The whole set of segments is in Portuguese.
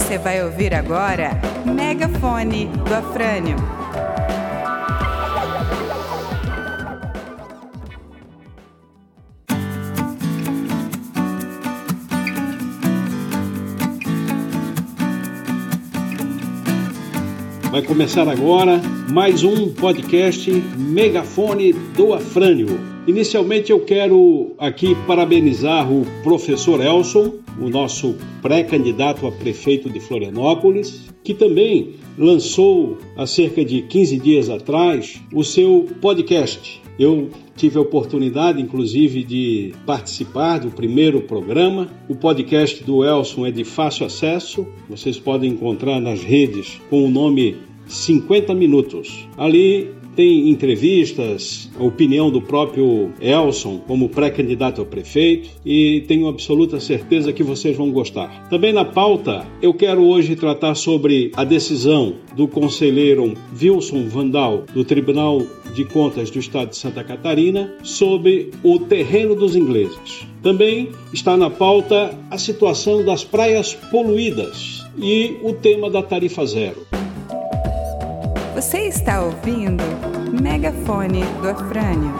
Você vai ouvir agora Megafone do Afrânio. Vai começar agora mais um podcast Megafone do Afrânio. Inicialmente eu quero aqui parabenizar o professor Elson, o nosso pré-candidato a prefeito de Florianópolis, que também lançou há cerca de 15 dias atrás o seu podcast. Eu tive a oportunidade, inclusive, de participar do primeiro programa. O podcast do Elson é de fácil acesso, vocês podem encontrar nas redes com o nome 50 Minutos. Ali tem entrevistas, a opinião do próprio Elson como pré-candidato a prefeito e tenho absoluta certeza que vocês vão gostar. Também na pauta, eu quero hoje tratar sobre a decisão do conselheiro Wilson Vandal do Tribunal de Contas do Estado de Santa Catarina sobre o terreno dos ingleses. Também está na pauta a situação das praias poluídas e o tema da tarifa zero. Você está ouvindo Megafone do Afrânio.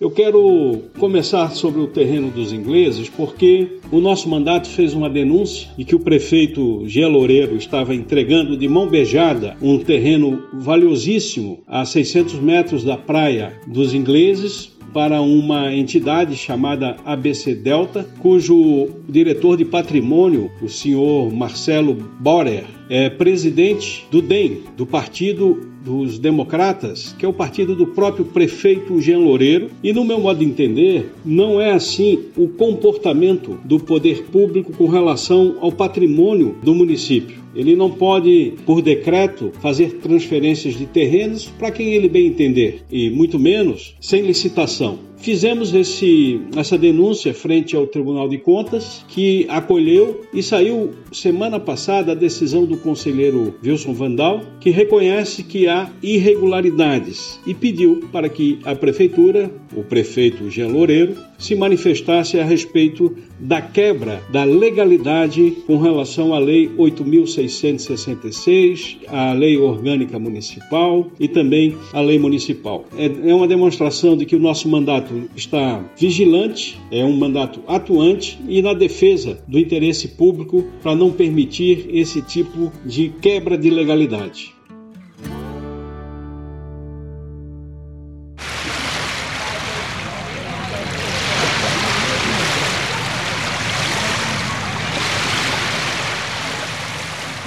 Eu quero começar sobre o terreno dos ingleses porque o nosso mandato fez uma denúncia de que o prefeito Gia Loureiro estava entregando de mão beijada um terreno valiosíssimo a 600 metros da praia dos ingleses para uma entidade chamada ABC Delta, cujo diretor de patrimônio, o senhor Marcelo Borer, é presidente do DEM, do Partido dos Democratas, que é o partido do próprio prefeito Jean Loureiro, e no meu modo de entender, não é assim o comportamento do poder público com relação ao patrimônio do município. Ele não pode, por decreto, fazer transferências de terrenos para quem ele bem entender, e muito menos sem licitação. Fizemos esse, essa denúncia frente ao Tribunal de Contas, que acolheu e saiu semana passada a decisão do conselheiro Wilson Vandal, que reconhece que há irregularidades e pediu para que a prefeitura, o prefeito Jean Loureiro, se manifestasse a respeito da quebra da legalidade com relação à Lei 8.666, à Lei Orgânica Municipal e também à Lei Municipal. É, é uma demonstração de que o nosso mandato está vigilante, é um mandato atuante e na defesa do interesse público para não permitir esse tipo de quebra de legalidade.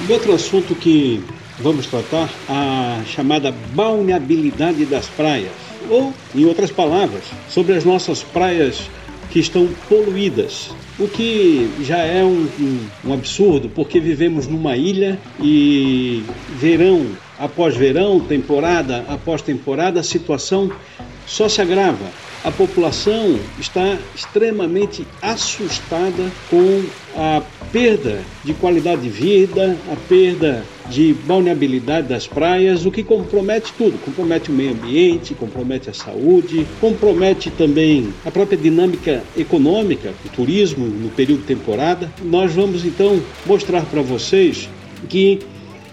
Outro assunto que vamos tratar, a chamada balneabilidade das praias, ou, em outras palavras, sobre as nossas praias que estão poluídas, o que já é um, um, um absurdo, porque vivemos numa ilha e verão após verão, temporada após temporada, a situação só se agrava. A população está extremamente assustada com a perda de qualidade de vida, a perda de balneabilidade das praias, o que compromete tudo, compromete o meio ambiente, compromete a saúde, compromete também a própria dinâmica econômica, o turismo no período de temporada. Nós vamos então mostrar para vocês que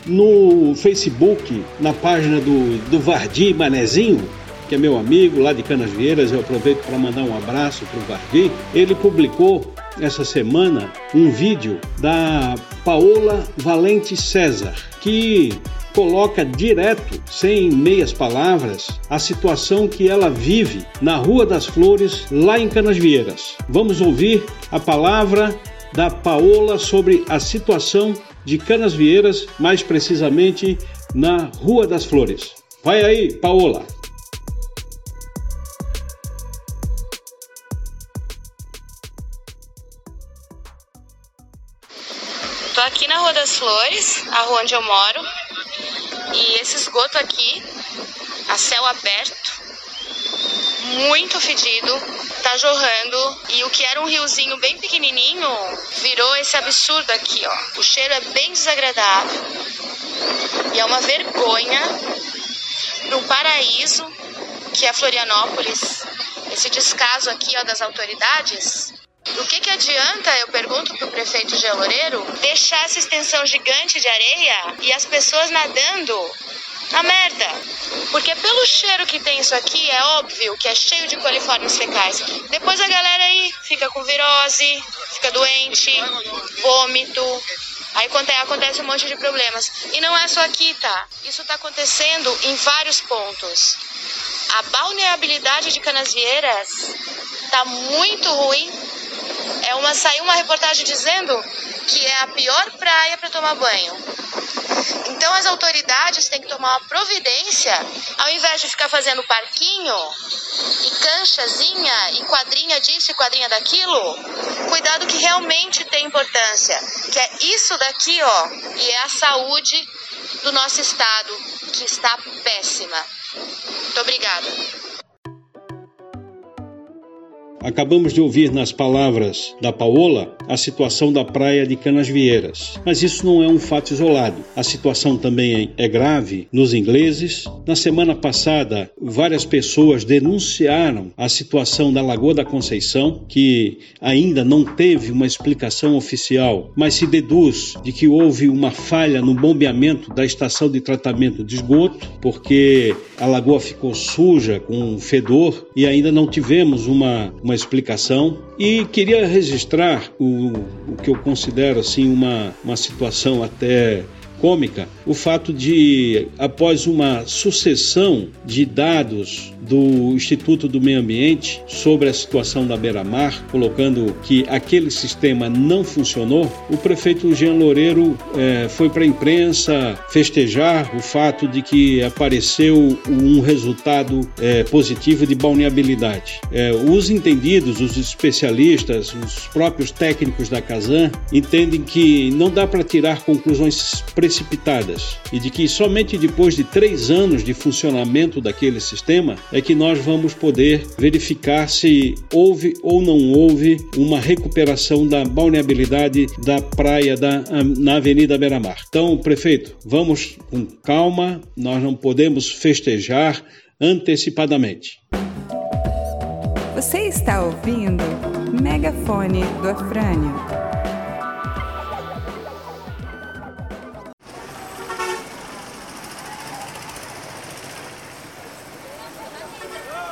no Facebook, na página do, do Vardi Manezinho, que é meu amigo lá de Canas Vieiras, eu aproveito para mandar um abraço para o Vardi. Ele publicou essa semana um vídeo da Paola Valente César, que coloca direto, sem meias palavras, a situação que ela vive na Rua das Flores, lá em Canas Vieiras. Vamos ouvir a palavra da Paola sobre a situação de Canas Vieiras, mais precisamente na Rua das Flores. Vai aí, Paola! A rua onde eu moro. E esse esgoto aqui, a céu aberto, muito fedido, tá jorrando. E o que era um riozinho bem pequenininho virou esse absurdo aqui, ó. O cheiro é bem desagradável. E é uma vergonha um paraíso que é Florianópolis. Esse descaso aqui, ó, das autoridades O que, que adianta, eu pergunto para o prefeito Geloreiro, deixar essa extensão gigante de areia e as pessoas nadando na merda. Porque pelo cheiro que tem isso aqui, é óbvio que é cheio de coliformes fecais. Depois a galera aí fica com virose, fica doente, vômito. Aí acontece um monte de problemas. E não é só aqui, tá? Isso tá acontecendo em vários pontos. A balneabilidade de Canasvieiras tá muito ruim. Uma saiu uma reportagem dizendo que é a pior praia para tomar banho. Então as autoridades têm que tomar uma providência, ao invés de ficar fazendo parquinho e canchazinha e quadrinha disso e quadrinha daquilo, cuidado que realmente tem importância, que é isso daqui, ó, e é a saúde do nosso estado que está péssima. Muito obrigada. Acabamos de ouvir nas palavras da Paola a situação da praia de Canasvieiras. Mas isso não é um fato isolado. A situação também é grave nos ingleses. Na semana passada, várias pessoas denunciaram a situação da Lagoa da Conceição, que ainda não teve uma explicação oficial, mas se deduz de que houve uma falha no bombeamento da estação de tratamento de esgoto, porque a lagoa ficou suja com fedor e ainda não tivemos uma, uma explicação e queria registrar o, o que eu considero assim uma, uma situação até cômica o fato de, após uma sucessão de dados do Instituto do Meio Ambiente sobre a situação da beira-mar, colocando que aquele sistema não funcionou, o prefeito Jean Loureiro eh, foi para a imprensa festejar o fato de que apareceu um resultado eh, positivo de balneabilidade. Eh, os entendidos, os especialistas, os próprios técnicos da Casan entendem que não dá para tirar conclusões precipitadas e de que somente depois de três anos de funcionamento daquele sistema é que nós vamos poder verificar se houve ou não houve uma recuperação da balneabilidade da praia da, na Avenida Beira-Mar. Então, prefeito, vamos com calma, nós não podemos festejar antecipadamente. Você está ouvindo Megafone do Afrânio.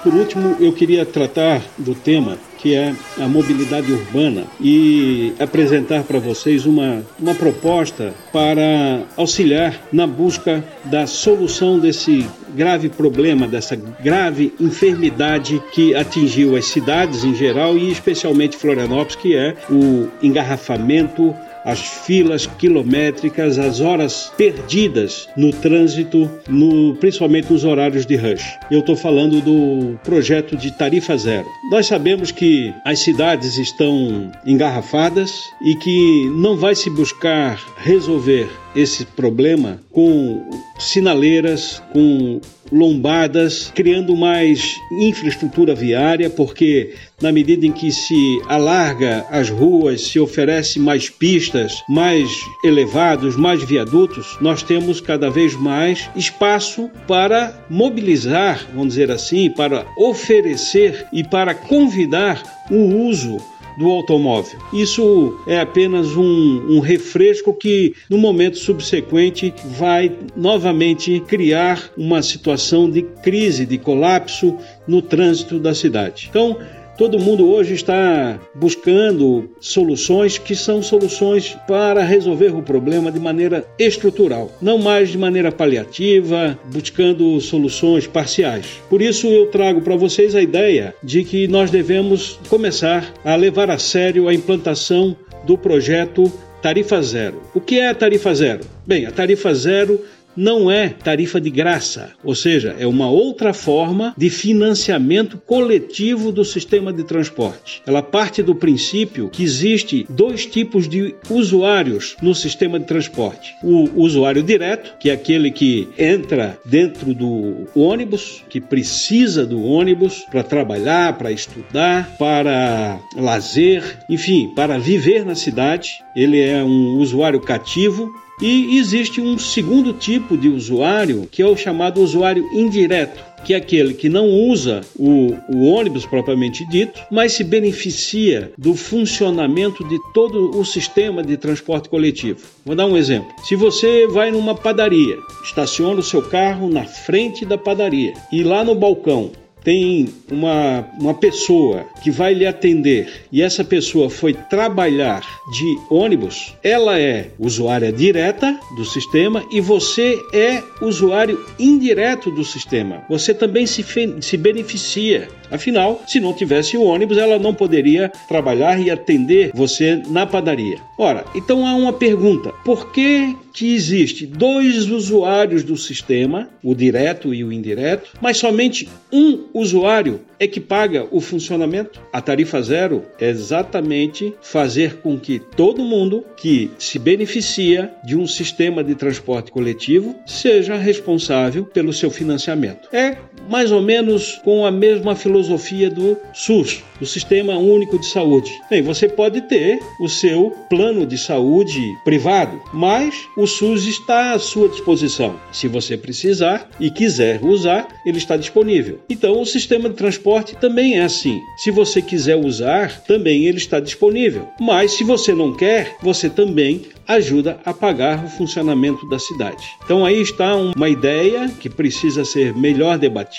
Por último, eu queria tratar do tema que é a mobilidade urbana e apresentar para vocês uma, uma proposta para auxiliar na busca da solução desse grave problema, dessa grave enfermidade que atingiu as cidades em geral e especialmente Florianópolis, que é o engarrafamento as filas quilométricas, as horas perdidas no trânsito, no, principalmente nos horários de rush. Eu estou falando do projeto de tarifa zero. Nós sabemos que as cidades estão engarrafadas e que não vai se buscar resolver esse problema com sinaleiras, com lombadas, criando mais infraestrutura viária, porque na medida em que se alarga as ruas, se oferece mais pistas, mais elevados, mais viadutos, nós temos cada vez mais espaço para mobilizar, vamos dizer assim, para oferecer e para convidar o uso do automóvel. Isso é apenas um, um refresco que, no momento subsequente, vai novamente criar uma situação de crise, de colapso no trânsito da cidade. Então, Todo mundo hoje está buscando soluções que são soluções para resolver o problema de maneira estrutural, não mais de maneira paliativa, buscando soluções parciais. Por isso eu trago para vocês a ideia de que nós devemos começar a levar a sério a implantação do projeto Tarifa Zero. O que é a Tarifa Zero? Bem, a Tarifa Zero não é tarifa de graça, ou seja, é uma outra forma de financiamento coletivo do sistema de transporte. Ela parte do princípio que existe dois tipos de usuários no sistema de transporte: o usuário direto, que é aquele que entra dentro do ônibus, que precisa do ônibus para trabalhar, para estudar, para lazer, enfim, para viver na cidade. Ele é um usuário cativo E existe um segundo tipo de usuário, que é o chamado usuário indireto que é aquele que não usa o, o, ônibus propriamente dito, mas se beneficia do funcionamento de todo o sistema de transporte coletivo. Vou dar um exemplo. Se você vai numa padaria, estaciona o seu carro na frente da padaria e lá no balcão tem uma, uma pessoa que vai lhe atender e essa pessoa foi trabalhar de ônibus, ela é usuária direta do sistema e você é usuário indireto do sistema. Você também se, se beneficia. Afinal, se não tivesse o ônibus, ela não poderia trabalhar e atender você na padaria. Ora, então há uma pergunta: por que que existe dois usuários do sistema, o direto e o indireto, mas somente um usuário é que paga o funcionamento? A tarifa zero é exatamente fazer com que todo mundo que se beneficia de um sistema de transporte coletivo seja responsável pelo seu financiamento. É mais ou menos com a mesma filosofia do SUS, o Sistema Único de Saúde. Bem, você pode ter o seu plano de saúde privado, mas o SUS está à sua disposição. Se você precisar e quiser usar, ele está disponível. Então, o sistema de transporte também é assim. Se você quiser usar, também ele está disponível. Mas se você não quer, você também ajuda a pagar o funcionamento da cidade. Então aí está uma ideia que precisa ser melhor debatida,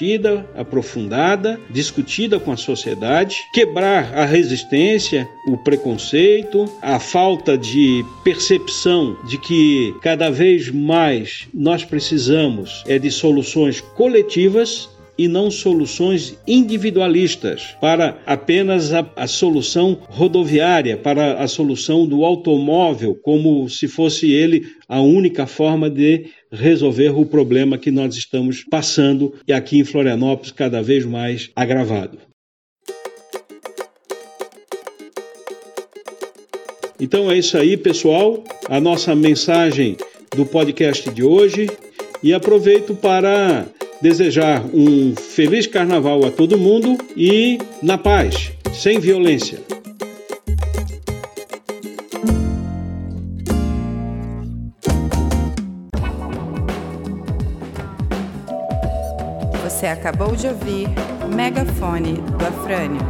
aprofundada, discutida com a sociedade, quebrar a resistência, o preconceito, a falta de percepção de que cada vez mais nós precisamos é de soluções coletivas e não soluções individualistas para apenas a, a, solução rodoviária, para a solução do automóvel, como se fosse ele a única forma de resolver o problema que nós estamos passando e aqui em Florianópolis cada vez mais agravado. Então é isso aí, pessoal. A nossa mensagem do podcast de hoje. E aproveito para desejar um feliz carnaval a todo mundo e na paz, sem violência. Você acabou de ouvir Megafone do Afrânio.